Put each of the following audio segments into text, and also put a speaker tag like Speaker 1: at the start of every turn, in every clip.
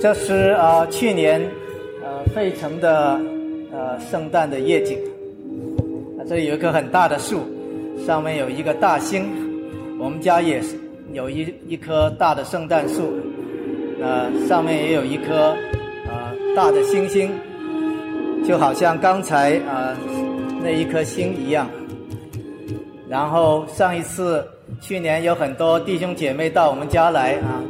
Speaker 1: 这是啊，去年呃费城的呃圣诞的夜景。啊，这里有一棵很大的树，上面有一个大星。我们家也是有一一棵大的圣诞树，呃，上面也有一颗啊大的星星，就好像刚才啊那一颗星一样。然后上一次去年有很多弟兄姐妹到我们家来啊。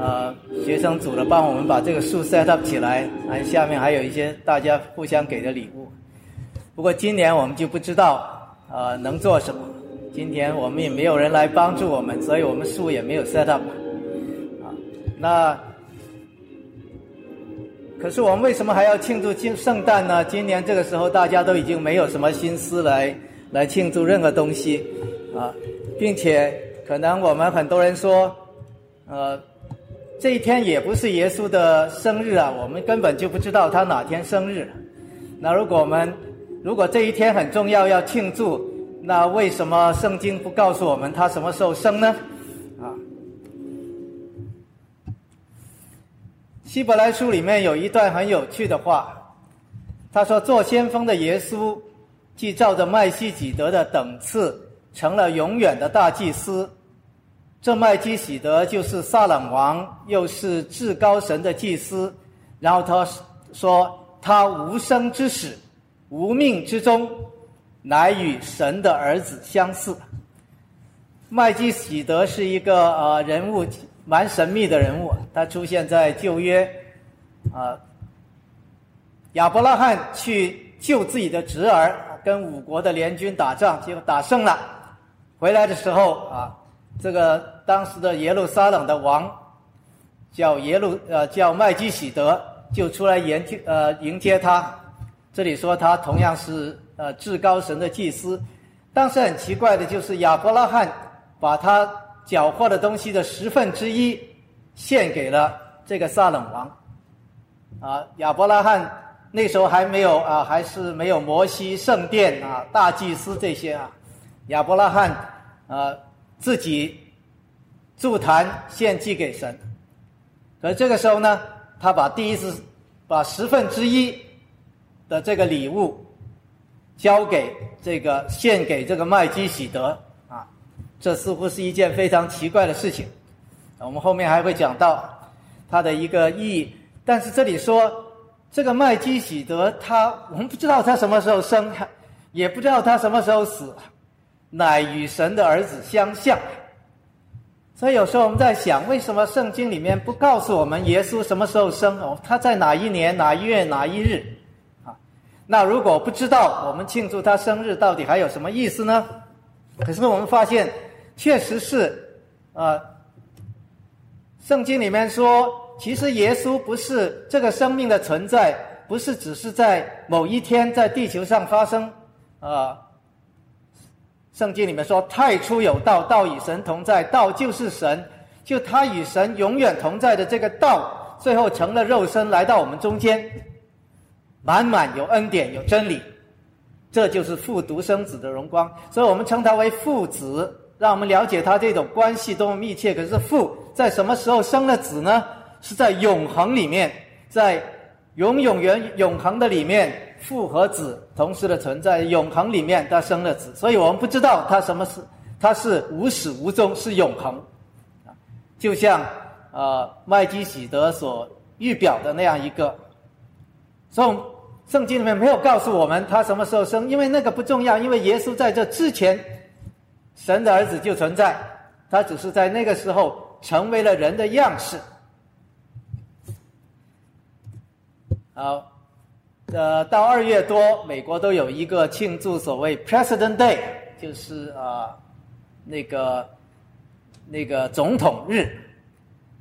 Speaker 1: 呃，学生组的帮我们把这个树 set up 起来，啊，下面还有一些大家互相给的礼物。不过今年我们就不知道，呃，能做什么。今天我们也没有人来帮助我们，所以我们树也没有 set up。啊，那可是我们为什么还要庆祝今圣诞呢？今年这个时候大家都已经没有什么心思来来庆祝任何东西，啊，并且可能我们很多人说，呃。这一天也不是耶稣的生日啊，我们根本就不知道他哪天生日。那如果我们如果这一天很重要要庆祝，那为什么圣经不告诉我们他什么时候生呢？啊，希伯来书里面有一段很有趣的话，他说：“做先锋的耶稣，既照着麦西几德的等次，成了永远的大祭司。”这麦基喜德就是撒冷王，又是至高神的祭司。然后他说：“他无生之始，无命之中，乃与神的儿子相似。”麦基喜德是一个呃人物，蛮神秘的人物。他出现在旧约，啊，亚伯拉罕去救自己的侄儿，跟五国的联军打仗，结果打胜了，回来的时候啊。这个当时的耶路撒冷的王叫耶路呃叫麦基喜德，就出来迎接呃迎接他。这里说他同样是呃至高神的祭司。当时很奇怪的就是亚伯拉罕把他缴获的东西的十分之一献给了这个撒冷王。啊，亚伯拉罕那时候还没有啊，还是没有摩西圣殿啊大祭司这些啊。亚伯拉罕啊。自己祝坛献祭给神，可这个时候呢，他把第一次把十分之一的这个礼物交给这个献给这个麦基喜德啊，这似乎是一件非常奇怪的事情。我们后面还会讲到它的一个意义，但是这里说这个麦基喜德他我们不知道他什么时候生，也不知道他什么时候死。乃与神的儿子相像，所以有时候我们在想，为什么圣经里面不告诉我们耶稣什么时候生？哦，他在哪一年哪一月哪一日？啊，那如果不知道，我们庆祝他生日到底还有什么意思呢？可是我们发现，确实是，呃，圣经里面说，其实耶稣不是这个生命的存在，不是只是在某一天在地球上发生，啊。圣经里面说：“太初有道，道与神同在，道就是神。就他与神永远同在的这个道，最后成了肉身来到我们中间，满满有恩典有真理。这就是父独生子的荣光。所以我们称他为父子，让我们了解他这种关系多么密切。可是父在什么时候生了子呢？是在永恒里面，在永永远永恒的里面。”父和子同时的存在，永恒里面他生了子，所以我们不知道他什么是，他是无始无终，是永恒，啊，就像呃麦基喜德所预表的那样一个，所以圣经里面没有告诉我们他什么时候生，因为那个不重要，因为耶稣在这之前，神的儿子就存在，他只是在那个时候成为了人的样式，好。呃，到二月多，美国都有一个庆祝所谓 President Day，就是啊，那个那个总统日，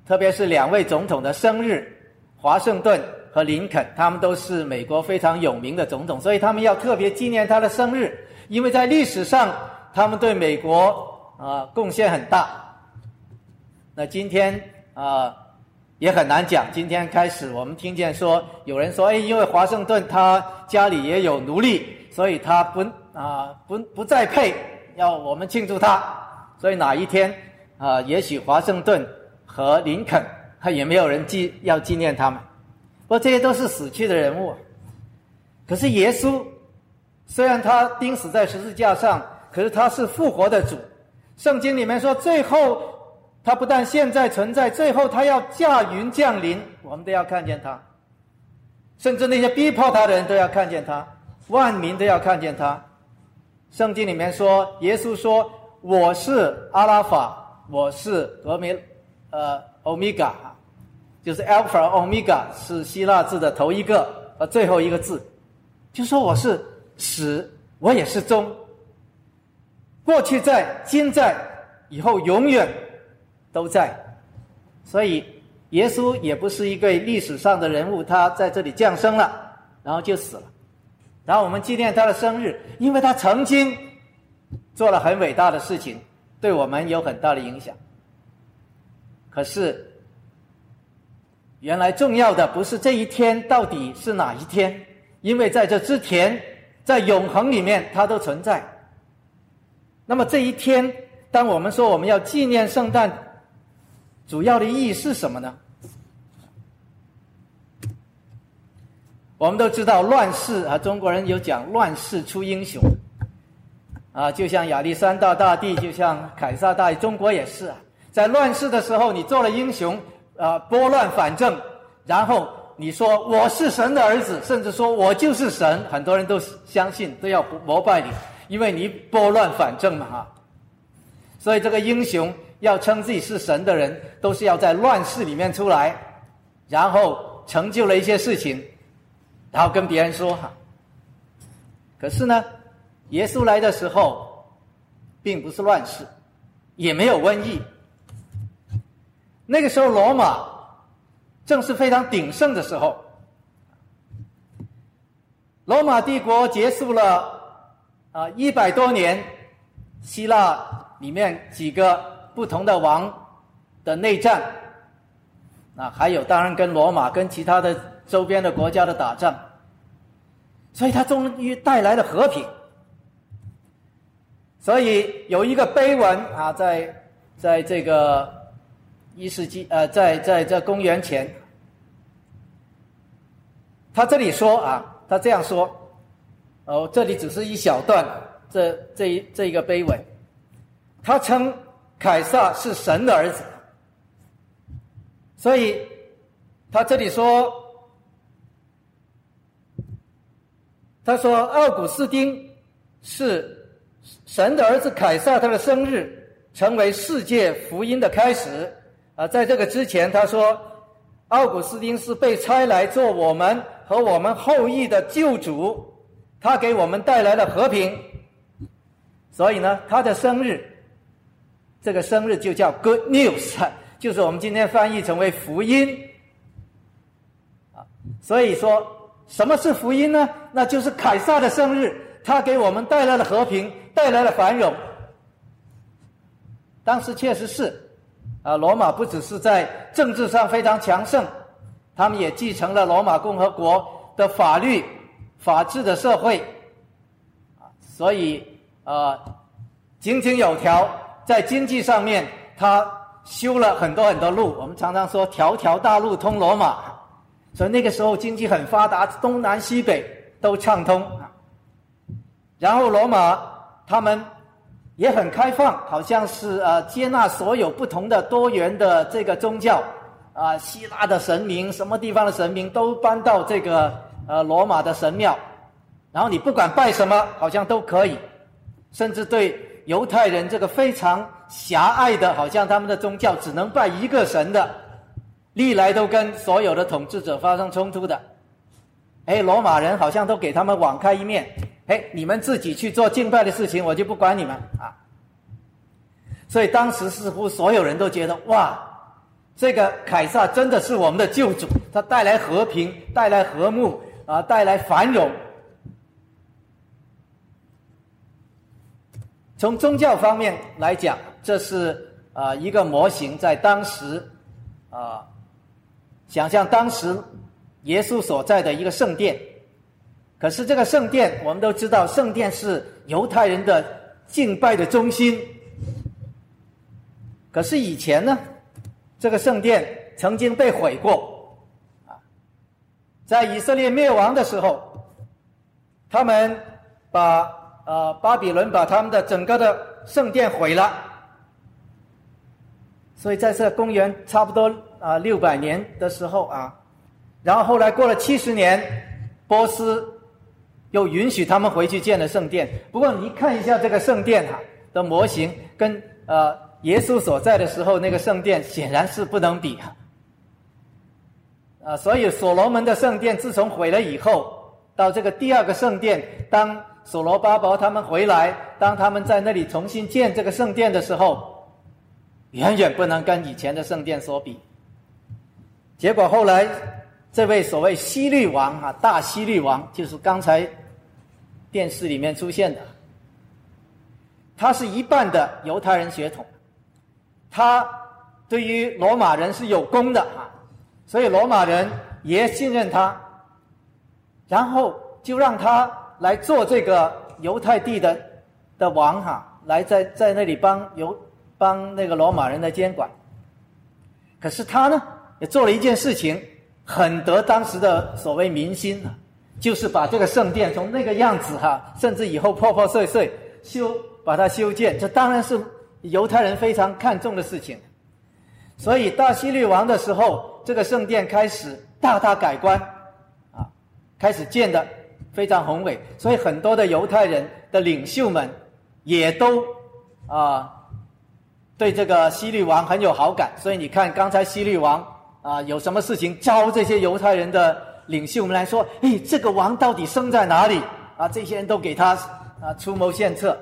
Speaker 1: 特别是两位总统的生日，华盛顿和林肯，他们都是美国非常有名的总统，所以他们要特别纪念他的生日，因为在历史上他们对美国啊贡献很大。那今天啊。也很难讲。今天开始，我们听见说有人说：“哎，因为华盛顿他家里也有奴隶，所以他不啊不不再配，要我们庆祝他。所以哪一天啊，也许华盛顿和林肯他也没有人纪要纪念他们。不过这些都是死去的人物。可是耶稣虽然他钉死在十字架上，可是他是复活的主。圣经里面说，最后他不但现在存在，最后他要驾云降临，我们都要看见他。甚至那些逼迫他的人都要看见他，万民都要看见他。圣经里面说，耶稣说：“我是阿拉法，我是俄米，呃，欧米伽，就是 alpha omega 是希腊字的头一个和最后一个字，就说我是始，我也是终，过去在，今在，以后永远都在。所以，耶稣也不是一个历史上的人物，他在这里降生了，然后就死了。”然后我们纪念他的生日，因为他曾经做了很伟大的事情，对我们有很大的影响。可是，原来重要的不是这一天到底是哪一天，因为在这之前，在永恒里面，它都存在。那么这一天，当我们说我们要纪念圣诞，主要的意义是什么呢？我们都知道乱世啊，中国人有讲乱世出英雄，啊，就像亚历山大大帝，就像凯撒大帝，中国也是啊，在乱世的时候，你做了英雄，啊，拨乱反正，然后你说我是神的儿子，甚至说我就是神，很多人都相信，都要膜拜你，因为你拨乱反正嘛哈。所以这个英雄要称自己是神的人，都是要在乱世里面出来，然后成就了一些事情。然后跟别人说哈，可是呢，耶稣来的时候，并不是乱世，也没有瘟疫。那个时候罗马正是非常鼎盛的时候，罗马帝国结束了啊一百多年，希腊里面几个不同的王的内战，啊还有当然跟罗马跟其他的。周边的国家的打仗，所以他终于带来了和平。所以有一个碑文啊，在在这个一世纪呃，在在这公元前，他这里说啊，他这样说，哦，这里只是一小段，这这一这一个碑文，他称凯撒是神的儿子，所以他这里说。他说：“奥古斯丁是神的儿子凯撒，他的生日成为世界福音的开始。啊，在这个之前，他说奥古斯丁是被差来做我们和我们后裔的救主，他给我们带来了和平。所以呢，他的生日，这个生日就叫 Good News，就是我们今天翻译成为福音。啊，所以说。”什么是福音呢？那就是凯撒的生日，他给我们带来了和平，带来了繁荣。当时确实是，啊，罗马不只是在政治上非常强盛，他们也继承了罗马共和国的法律、法治的社会，啊，所以啊，井井有条，在经济上面，他修了很多很多路。我们常常说“条条大路通罗马”。所以那个时候经济很发达，东南西北都畅通。然后罗马他们也很开放，好像是呃接纳所有不同的多元的这个宗教啊，希腊的神明，什么地方的神明都搬到这个呃罗马的神庙，然后你不管拜什么，好像都可以，甚至对犹太人这个非常狭隘的，好像他们的宗教只能拜一个神的。历来都跟所有的统治者发生冲突的，哎，罗马人好像都给他们网开一面，哎，你们自己去做敬拜的事情，我就不管你们啊。所以当时似乎所有人都觉得，哇，这个凯撒真的是我们的救主，他带来和平，带来和睦啊，带来繁荣。从宗教方面来讲，这是啊一个模型，在当时啊。想象当时耶稣所在的一个圣殿，可是这个圣殿我们都知道，圣殿是犹太人的敬拜的中心。可是以前呢，这个圣殿曾经被毁过，啊，在以色列灭亡的时候，他们把呃巴比伦把他们的整个的圣殿毁了，所以在这公元差不多啊六百年的时候啊，然后后来过了七十年，波斯又允许他们回去建了圣殿。不过你看一下这个圣殿哈的模型，跟呃耶稣所在的时候那个圣殿显然是不能比啊。啊，所以所罗门的圣殿自从毁了以后，到这个第二个圣殿，当所罗巴伯他们回来，当他们在那里重新建这个圣殿的时候，远远不能跟以前的圣殿所比。结果后来，这位所谓西律王啊，大西律王，就是刚才电视里面出现的，他是一半的犹太人血统，他对于罗马人是有功的啊。所以罗马人也信任他，然后就让他来做这个犹太地的的王哈，来在在那里帮犹帮那个罗马人的监管。可是他呢，也做了一件事情，很得当时的所谓民心，就是把这个圣殿从那个样子哈，甚至以后破破碎碎修把它修建，这当然是犹太人非常看重的事情。所以大希律王的时候。这个圣殿开始大大改观，啊，开始建的非常宏伟，所以很多的犹太人的领袖们也都啊对这个希律王很有好感。所以你看，刚才希律王啊有什么事情招这些犹太人的领袖们来说，哎，这个王到底生在哪里？啊，这些人都给他啊出谋献策。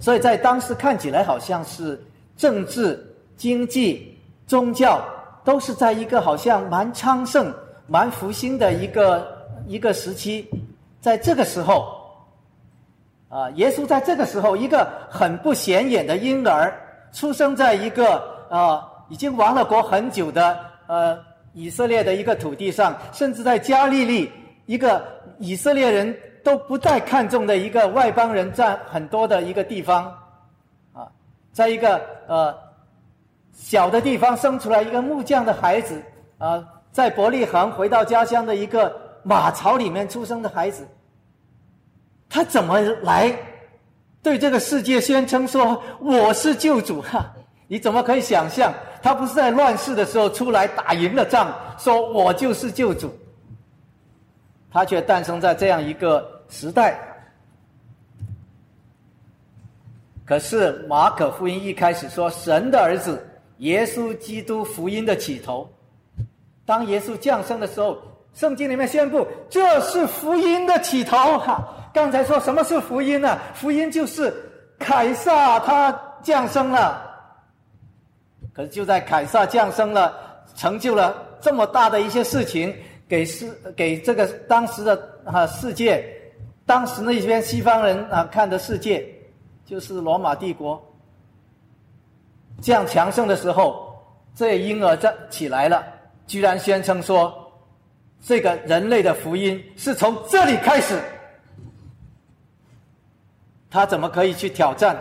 Speaker 1: 所以在当时看起来好像是政治。经济、宗教都是在一个好像蛮昌盛、蛮复兴的一个一个时期，在这个时候，啊，耶稣在这个时候，一个很不显眼的婴儿，出生在一个啊已经亡了国很久的呃以色列的一个土地上，甚至在加利利一个以色列人都不太看重的一个外邦人占很多的一个地方，啊，在一个呃。小的地方生出来一个木匠的孩子，啊，在伯利恒回到家乡的一个马槽里面出生的孩子，他怎么来对这个世界宣称说我是救主？哈，你怎么可以想象他不是在乱世的时候出来打赢了仗，说我就是救主？他却诞生在这样一个时代。可是马可福音一开始说神的儿子。耶稣基督福音的起头，当耶稣降生的时候，圣经里面宣布这是福音的起头。哈，刚才说什么是福音呢？福音就是凯撒他降生了。可是就在凯撒降生了，成就了这么大的一些事情，给世给这个当时的啊世界，当时那边西方人啊看的世界，就是罗马帝国。这样强盛的时候，这婴儿在起来了，居然宣称说，这个人类的福音是从这里开始。他怎么可以去挑战？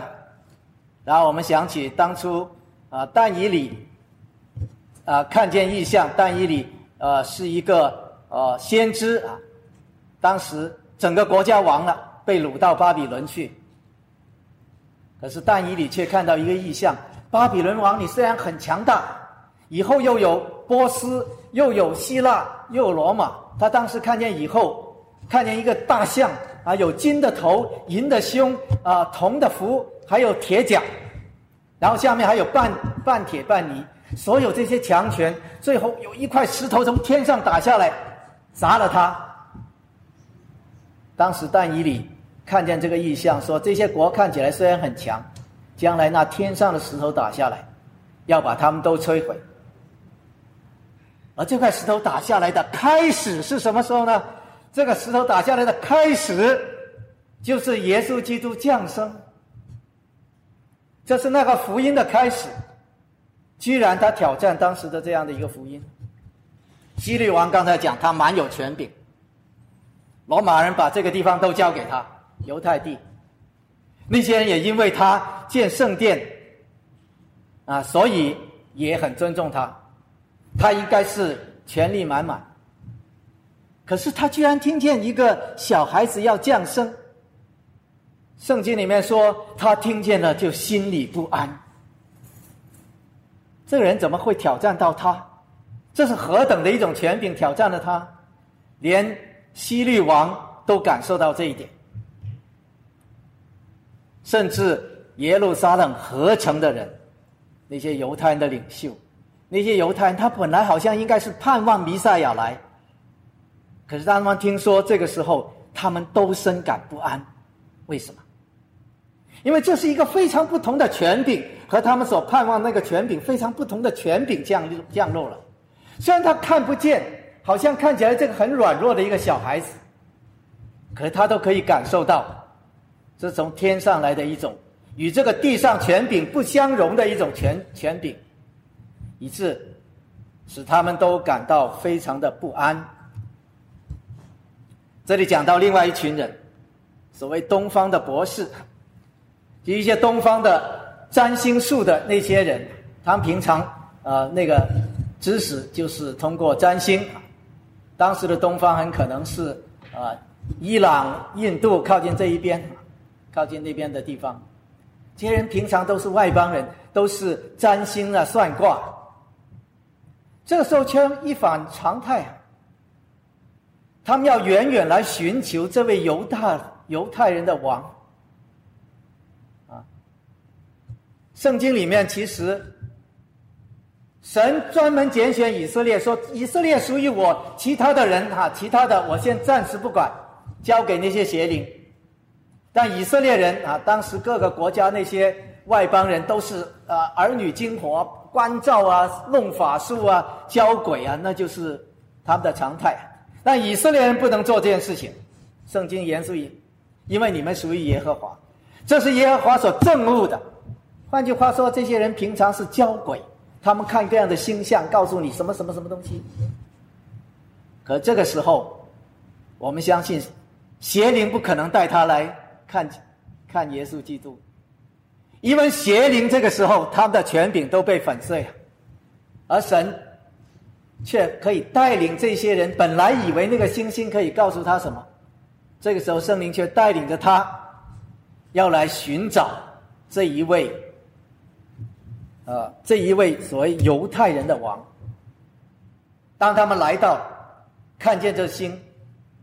Speaker 1: 然后我们想起当初啊，但以理啊看见异象，但以理呃是一个呃先知啊，当时整个国家亡了，被掳到巴比伦去。可是但以理却看到一个异象。巴比伦王，你虽然很强大，以后又有波斯，又有希腊，又有罗马。他当时看见以后，看见一个大象啊，有金的头、银的胸啊、铜的腹，还有铁甲，然后下面还有半半铁半泥，所有这些强权，最后有一块石头从天上打下来，砸了他。当时但以理看见这个异象，说这些国看起来虽然很强。将来那天上的石头打下来，要把他们都摧毁。而这块石头打下来的开始是什么时候呢？这个石头打下来的开始，就是耶稣基督降生。这是那个福音的开始。居然他挑战当时的这样的一个福音。希律王刚才讲他蛮有权柄，罗马人把这个地方都交给他，犹太地。那些人也因为他建圣殿，啊，所以也很尊重他，他应该是权力满满。可是他居然听见一个小孩子要降生，圣经里面说他听见了就心里不安。这个人怎么会挑战到他？这是何等的一种权柄挑战了他？连西律王都感受到这一点，甚至耶路撒冷合成的人，那些犹太人的领袖，那些犹太人，他本来好像应该是盼望弥赛亚来，可是当他们听说这个时候，他们都深感不安。为什么？因为这是一个非常不同的权柄。和他们所盼望那个权柄非常不同的权柄降降落了，虽然他看不见，好像看起来这个很软弱的一个小孩子，可是他都可以感受到，是从天上来的一种与这个地上权柄不相容的一种权权柄，以致使他们都感到非常的不安。这里讲到另外一群人，所谓东方的博士，及一些东方的。占星术的那些人，他们平常呃那个知识就是通过占星。当时的东方很可能是啊伊朗、印度靠近这一边，靠近那边的地方。这些人平常都是外邦人，都是占星啊、算卦。这个时候却一反常态，他们要远远来寻求这位犹大犹太人的王。啊圣经里面其实，神专门拣选以色列，说以色列属于我，其他的人哈，其他的我先暂时不管，交给那些邪灵。但以色列人啊，当时各个国家那些外邦人都是啊儿女精活、关照啊、弄法术啊、教鬼啊，那就是他们的常态。但以色列人不能做这件事情，圣经严肃于，因为你们属于耶和华，这是耶和华所憎恶的。换句话说，这些人平常是教鬼，他们看各样的星象，告诉你什么什么什么东西。可这个时候，我们相信邪灵不可能带他来看看耶稣基督，因为邪灵这个时候他们的权柄都被粉碎了，而神却可以带领这些人。本来以为那个星星可以告诉他什么，这个时候圣灵却带领着他要来寻找这一位。呃，这一位所谓犹太人的王，当他们来到，看见这星，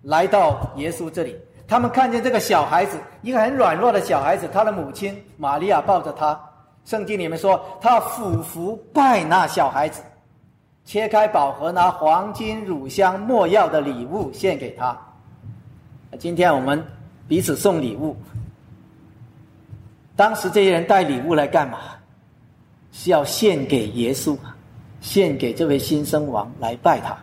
Speaker 1: 来到耶稣这里，他们看见这个小孩子，一个很软弱的小孩子，他的母亲玛利亚抱着他。圣经里面说，他俯伏拜那小孩子，切开宝盒，拿黄金、乳香、没药的礼物献给他。今天我们彼此送礼物，当时这些人带礼物来干嘛？是要献给耶稣，献给这位新生王来拜他。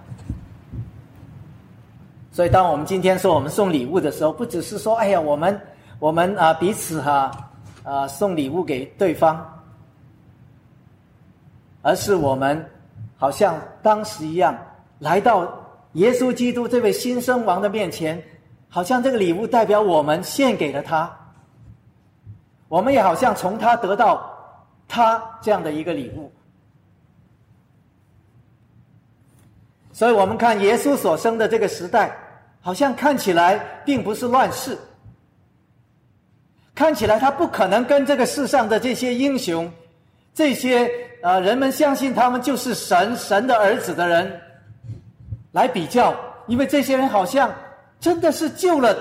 Speaker 1: 所以，当我们今天说我们送礼物的时候，不只是说“哎呀，我们我们啊彼此哈啊送礼物给对方”，而是我们好像当时一样来到耶稣基督这位新生王的面前，好像这个礼物代表我们献给了他，我们也好像从他得到。他这样的一个礼物，所以我们看耶稣所生的这个时代，好像看起来并不是乱世，看起来他不可能跟这个世上的这些英雄、这些呃人们相信他们就是神、神的儿子的人来比较，因为这些人好像真的是救了，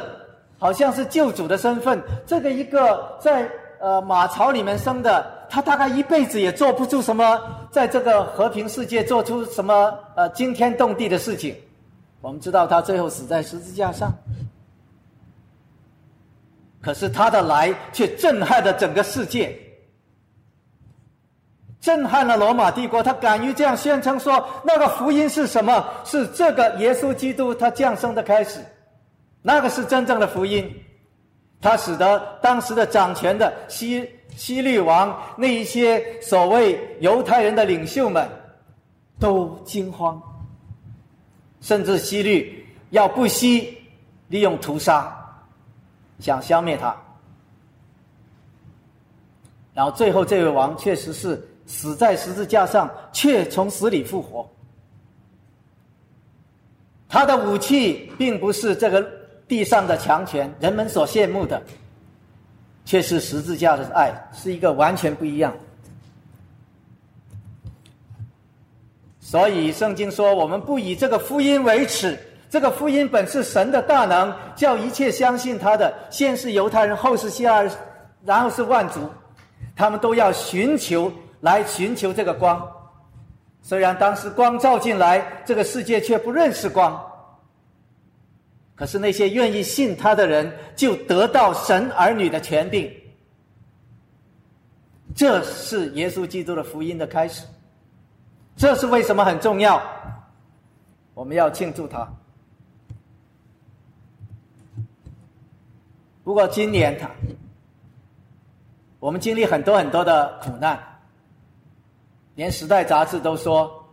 Speaker 1: 好像是救主的身份，这个一个在呃马槽里面生的。他大概一辈子也做不出什么，在这个和平世界做出什么呃惊天动地的事情。我们知道他最后死在十字架上，可是他的来却震撼了整个世界，震撼了罗马帝国。他敢于这样宣称说，那个福音是什么？是这个耶稣基督他降生的开始，那个是真正的福音。他使得当时的掌权的西。西律王那一些所谓犹太人的领袖们，都惊慌，甚至希律要不惜利用屠杀，想消灭他。然后最后这位王确实是死在十字架上，却从死里复活。他的武器并不是这个地上的强权，人们所羡慕的，却是十字架的爱，是一个完全不一样。所以圣经说：“我们不以这个福音为耻。”这个福音本是神的大能，叫一切相信他的，先是犹太人，后是希腊人，然后是万族，他们都要寻求来寻求这个光。虽然当时光照进来，这个世界却不认识光。可是那些愿意信他的人，就得到神儿女的权柄。这是耶稣基督的福音的开始。这是为什么很重要？我们要庆祝他。不过今年，我们经历很多很多的苦难，连《时代》杂志都说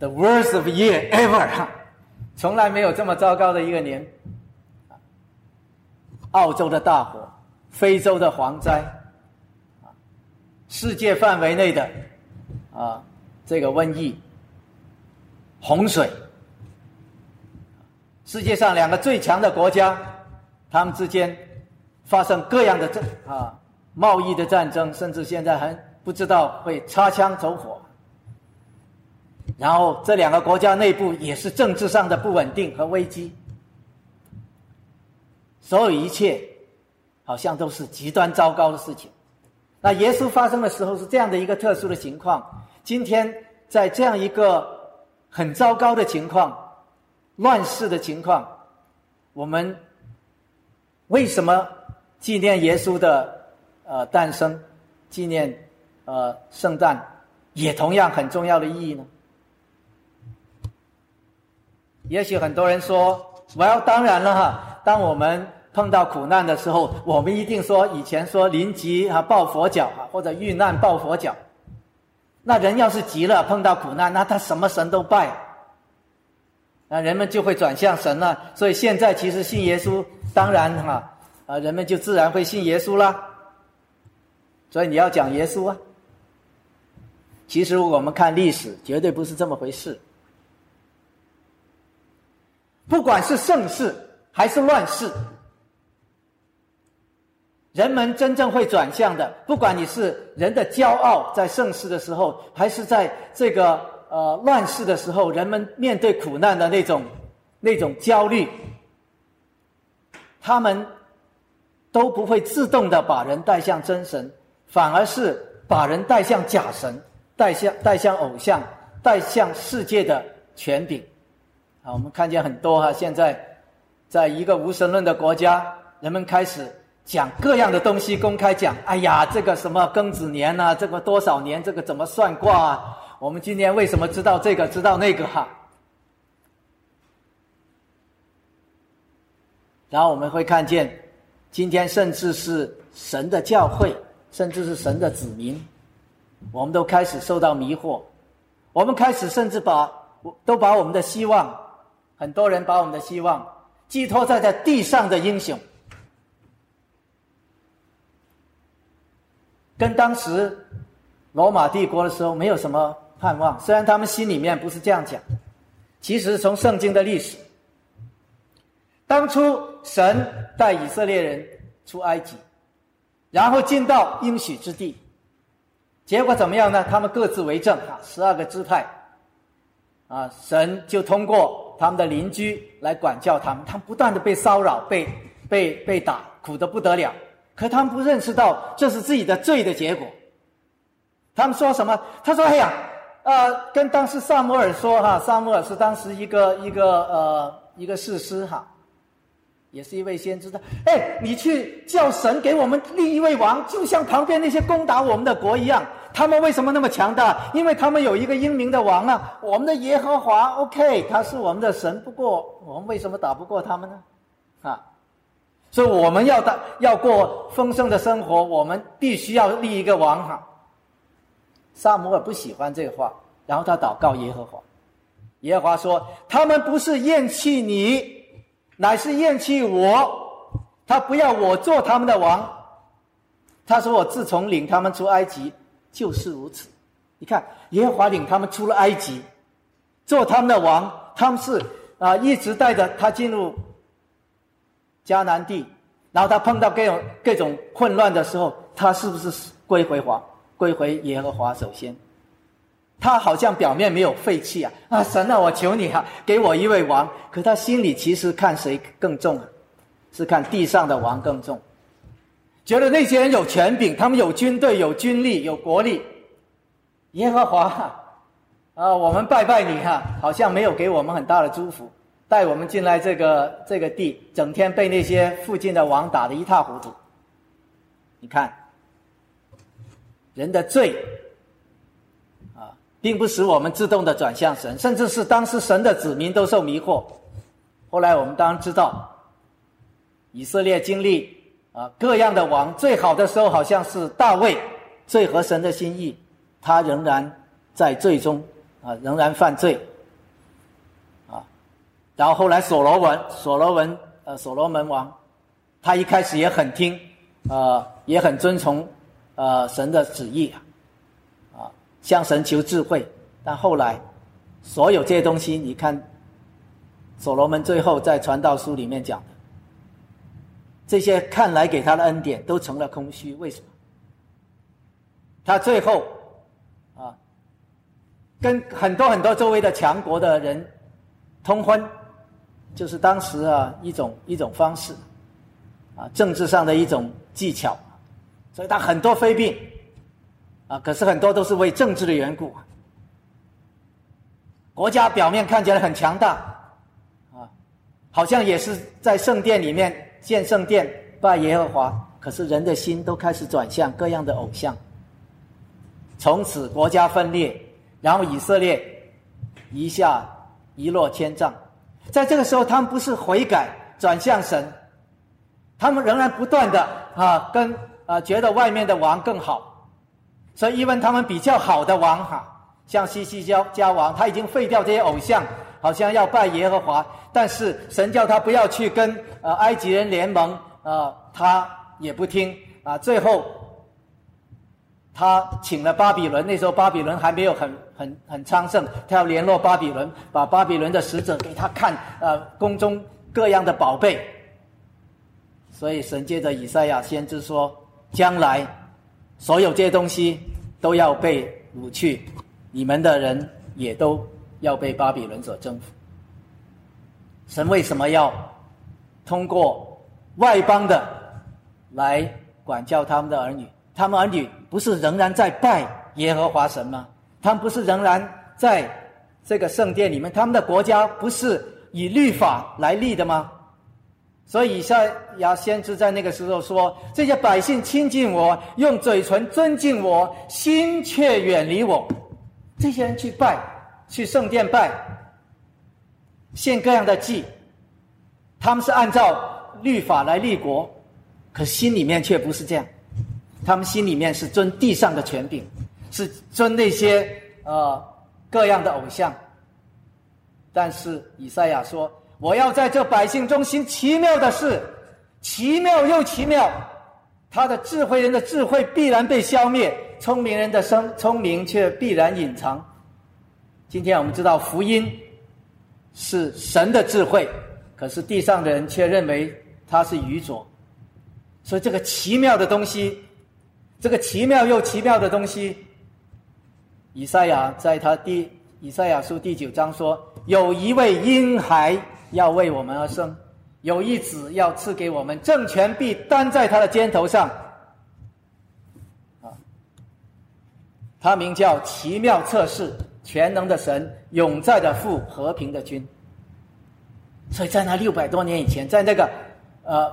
Speaker 1: ，“the worst of year ever”，从来没有这么糟糕的一个年。澳洲的大火，非洲的蝗灾，世界范围内的啊这个瘟疫、洪水，世界上两个最强的国家。他们之间发生各样的战啊，贸易的战争，甚至现在还不知道会擦枪走火。然后这两个国家内部也是政治上的不稳定和危机，所有一切好像都是极端糟糕的事情。那耶稣发生的时候是这样的一个特殊的情况，今天在这样一个很糟糕的情况、乱世的情况，我们。为什么纪念耶稣的呃诞生，纪念呃圣诞，也同样很重要的意义呢？也许很多人说，我要当然了哈，当我们碰到苦难的时候，我们一定说以前说临急啊抱佛脚啊，或者遇难抱佛脚。那人要是急了碰到苦难，那他什么神都拜，那人们就会转向神了。所以现在其实信耶稣。当然哈，啊，人们就自然会信耶稣啦。所以你要讲耶稣啊。其实我们看历史，绝对不是这么回事。不管是盛世还是乱世，人们真正会转向的，不管你是人的骄傲在盛世的时候，还是在这个呃乱世的时候，人们面对苦难的那种那种焦虑。他们都不会自动的把人带向真神，反而是把人带向假神，带向带向偶像，带向世界的权柄。啊，我们看见很多哈，现在在一个无神论的国家，人们开始讲各样的东西，公开讲，哎呀，这个什么庚子年呐，这个多少年，这个怎么算卦啊？我们今天为什么知道这个，知道那个哈？然后我们会看见，今天甚至是神的教会，甚至是神的子民，我们都开始受到迷惑。我们开始甚至把都把我们的希望，很多人把我们的希望寄托在在地上的英雄，跟当时罗马帝国的时候没有什么盼望。虽然他们心里面不是这样讲，其实从圣经的历史。当初神带以色列人出埃及，然后进到应许之地，结果怎么样呢？他们各自为政啊，十二个支派，啊，神就通过他们的邻居来管教他们，他们不断的被骚扰、被被被打，苦的不得了。可他们不认识到这是自己的罪的结果。他们说什么？他说：“哎呀，呃，跟当时萨摩尔说哈，萨摩尔是当时一个一个呃一个士师哈。”也是一位先知的，哎，你去叫神给我们立一位王，就像旁边那些攻打我们的国一样。他们为什么那么强大？因为他们有一个英明的王啊，我们的耶和华，OK，他是我们的神。不过我们为什么打不过他们呢？啊，所以我们要的要过丰盛的生活，我们必须要立一个王哈。萨姆尔不喜欢这个话，然后他祷告耶和华，耶和华说：他们不是厌弃你。乃是厌弃我，他不要我做他们的王。他说：“我自从领他们出埃及，就是如此。你看，耶和华领他们出了埃及，做他们的王，他们是啊，一直带着他进入迦南地，然后他碰到各种各种混乱的时候，他是不是归回华，归回耶和华？首先，他好像表面没有废弃啊啊，神啊，我求你啊，给我一位王。可他心里其实看谁更重啊？是看地上的王更重，觉得那些人有权柄，他们有军队、有军力、有国力。耶和华，啊，我们拜拜你哈，好像没有给我们很大的祝福，带我们进来这个这个地，整天被那些附近的王打得一塌糊涂。你看，人的罪，啊，并不使我们自动的转向神，甚至是当时神的子民都受迷惑。后来我们当然知道，以色列经历啊各样的王，最好的时候好像是大卫，最合神的心意。他仍然在罪中啊，仍然犯罪。然后后来所罗门，所罗门呃，所罗门王，他一开始也很听，呃，也很遵从呃神的旨意啊，向神求智慧。但后来所有这些东西，你看，所罗门最后在传道书里面讲，这些看来给他的恩典都成了空虚。为什么？他最后。啊跟很多很多周围的强国的人通婚，就是当时啊一种一种方式，啊政治上的一种技巧，所以他很多非病，啊可是很多都是为政治的缘故，国家表面看起来很强大，啊好像也是在圣殿里面建圣殿拜耶和华，可是人的心都开始转向各样的偶像，从此国家分裂。然后以色列一下一落千丈，在这个时候，他们不是悔改转向神，他们仍然不断的啊跟啊觉得外面的王更好，所以一问他们比较好的王哈，像西西交家王，他已经废掉这些偶像，好像要拜耶和华，但是神叫他不要去跟呃埃及人联盟啊，他也不听啊，最后。他请了巴比伦，那时候巴比伦还没有很很很昌盛，他要联络巴比伦，把巴比伦的使者给他看，呃，宫中各样的宝贝。所以神接着以赛亚先知说，将来所有这些东西都要被掳去，你们的人也都要被巴比伦所征服。神为什么要通过外邦的来管教他们的儿女？他们儿女不是仍然在拜耶和华神吗？他们不是仍然在这个圣殿里面？他们的国家不是以律法来立的吗？所以以赛亚先知在那个时候说：“这些百姓亲近我，用嘴唇尊敬我，心却远离我。这些人去拜，去圣殿拜，献各样的祭，他们是按照律法来立国，可心里面却不是这样。”他们心里面是尊地上的权柄，是尊那些呃各样的偶像。但是以赛亚说：“我要在这百姓中心奇妙的事，奇妙又奇妙。他的智慧人的智慧必然被消灭，聪明人的生聪明却必然隐藏。”今天我们知道福音是神的智慧，可是地上的人却认为他是愚拙。所以这个奇妙的东西。这个奇妙又奇妙的东西，以赛亚在他第以赛亚书第九章说：“有一位婴孩要为我们而生，有一子要赐给我们，政权必担在他的肩头上。”啊，他名叫奇妙测试全能的神，永在的父，和平的君。所以在那六百多年以前，在那个呃，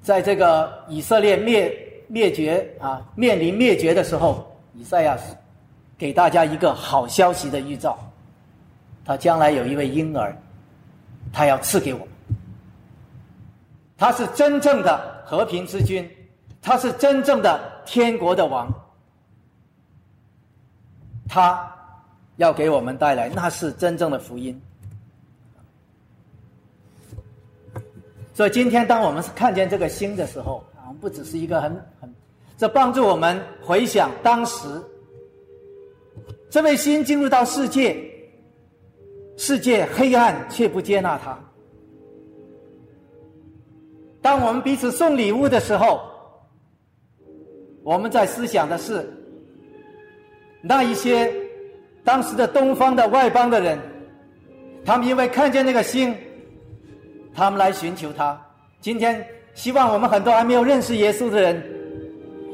Speaker 1: 在这个以色列灭。灭绝啊！面临灭绝的时候，以赛亚给大家一个好消息的预兆：他将来有一位婴儿，他要赐给我们。他是真正的和平之君，他是真正的天国的王，他要给我们带来那是真正的福音。所以今天，当我们看见这个星的时候，不只是一个很很，这帮助我们回想当时，这位新进入到世界，世界黑暗却不接纳他。当我们彼此送礼物的时候，我们在思想的是那一些当时的东方的外邦的人，他们因为看见那个星，他们来寻求他。今天希望我们很多还没有认识耶稣的人，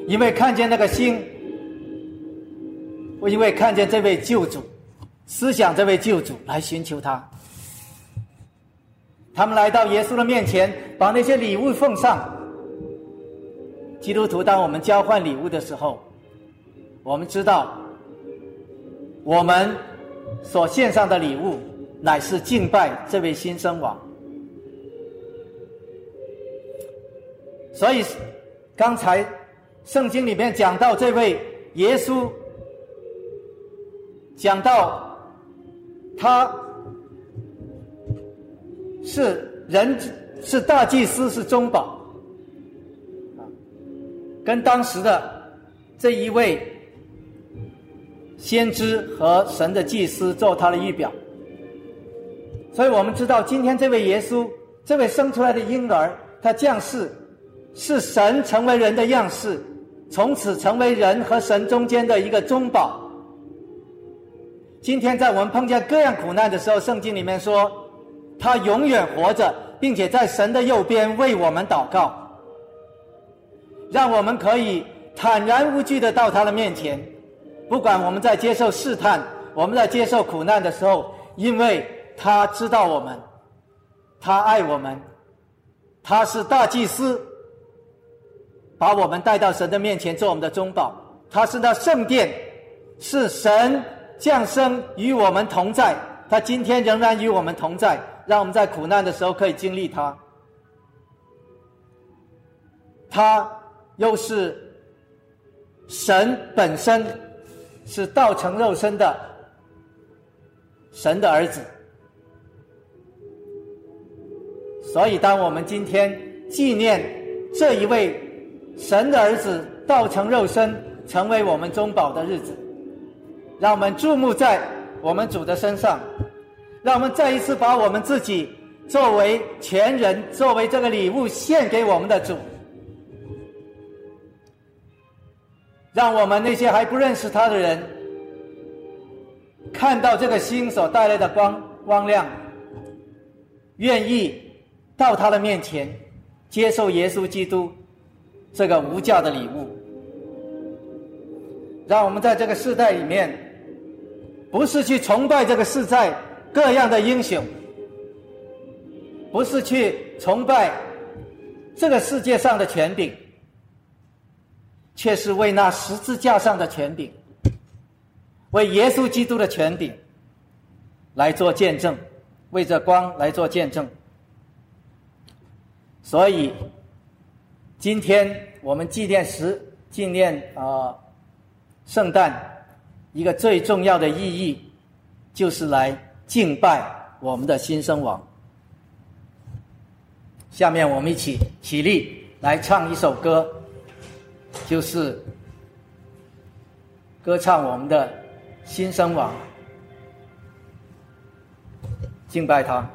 Speaker 1: 因为看见那个星，我因为看见这位救主，思想这位救主来寻求他。他们来到耶稣的面前，把那些礼物奉上。基督徒，当我们交换礼物的时候，我们知道，我们所献上的礼物乃是敬拜这位新生王。所以，刚才圣经里面讲到这位耶稣，讲到他。是人是大祭司是中保，跟当时的这一位先知和神的祭司做他的预表，所以我们知道今天这位耶稣，这位生出来的婴儿，他降世是神成为人的样式，从此成为人和神中间的一个中保。今天在我们碰见各样苦难的时候，圣经里面说。他永远活着，并且在神的右边为我们祷告，让我们可以坦然无惧的到他的面前。不管我们在接受试探，我们在接受苦难的时候，因为他知道我们，他爱我们，他是大祭司，把我们带到神的面前做我们的中保。他是那圣殿，是神降生与我们同在，他今天仍然与我们同在。让我们在苦难的时候可以经历他。他又是神本身，是道成肉身的神的儿子。所以，当我们今天纪念这一位神的儿子道成肉身，成为我们中保的日子，让我们注目在我们主的身上。让我们再一次把我们自己作为全人，作为这个礼物献给我们的主。让我们那些还不认识他的人，看到这个星所带来的光光亮，愿意到他的面前接受耶稣基督这个无价的礼物。让我们在这个世代里面，不是去崇拜这个世代。各样的英雄，不是去崇拜这个世界上的权柄，却是为那十字架上的权柄，为耶稣基督的权柄来做见证，为这光来做见证。所以，今天我们纪念时纪念啊，圣诞一个最重要的意义，就是来。敬拜我们的新生王。下面我们一起起立来唱一首歌，就是歌唱我们的新生王，敬拜他。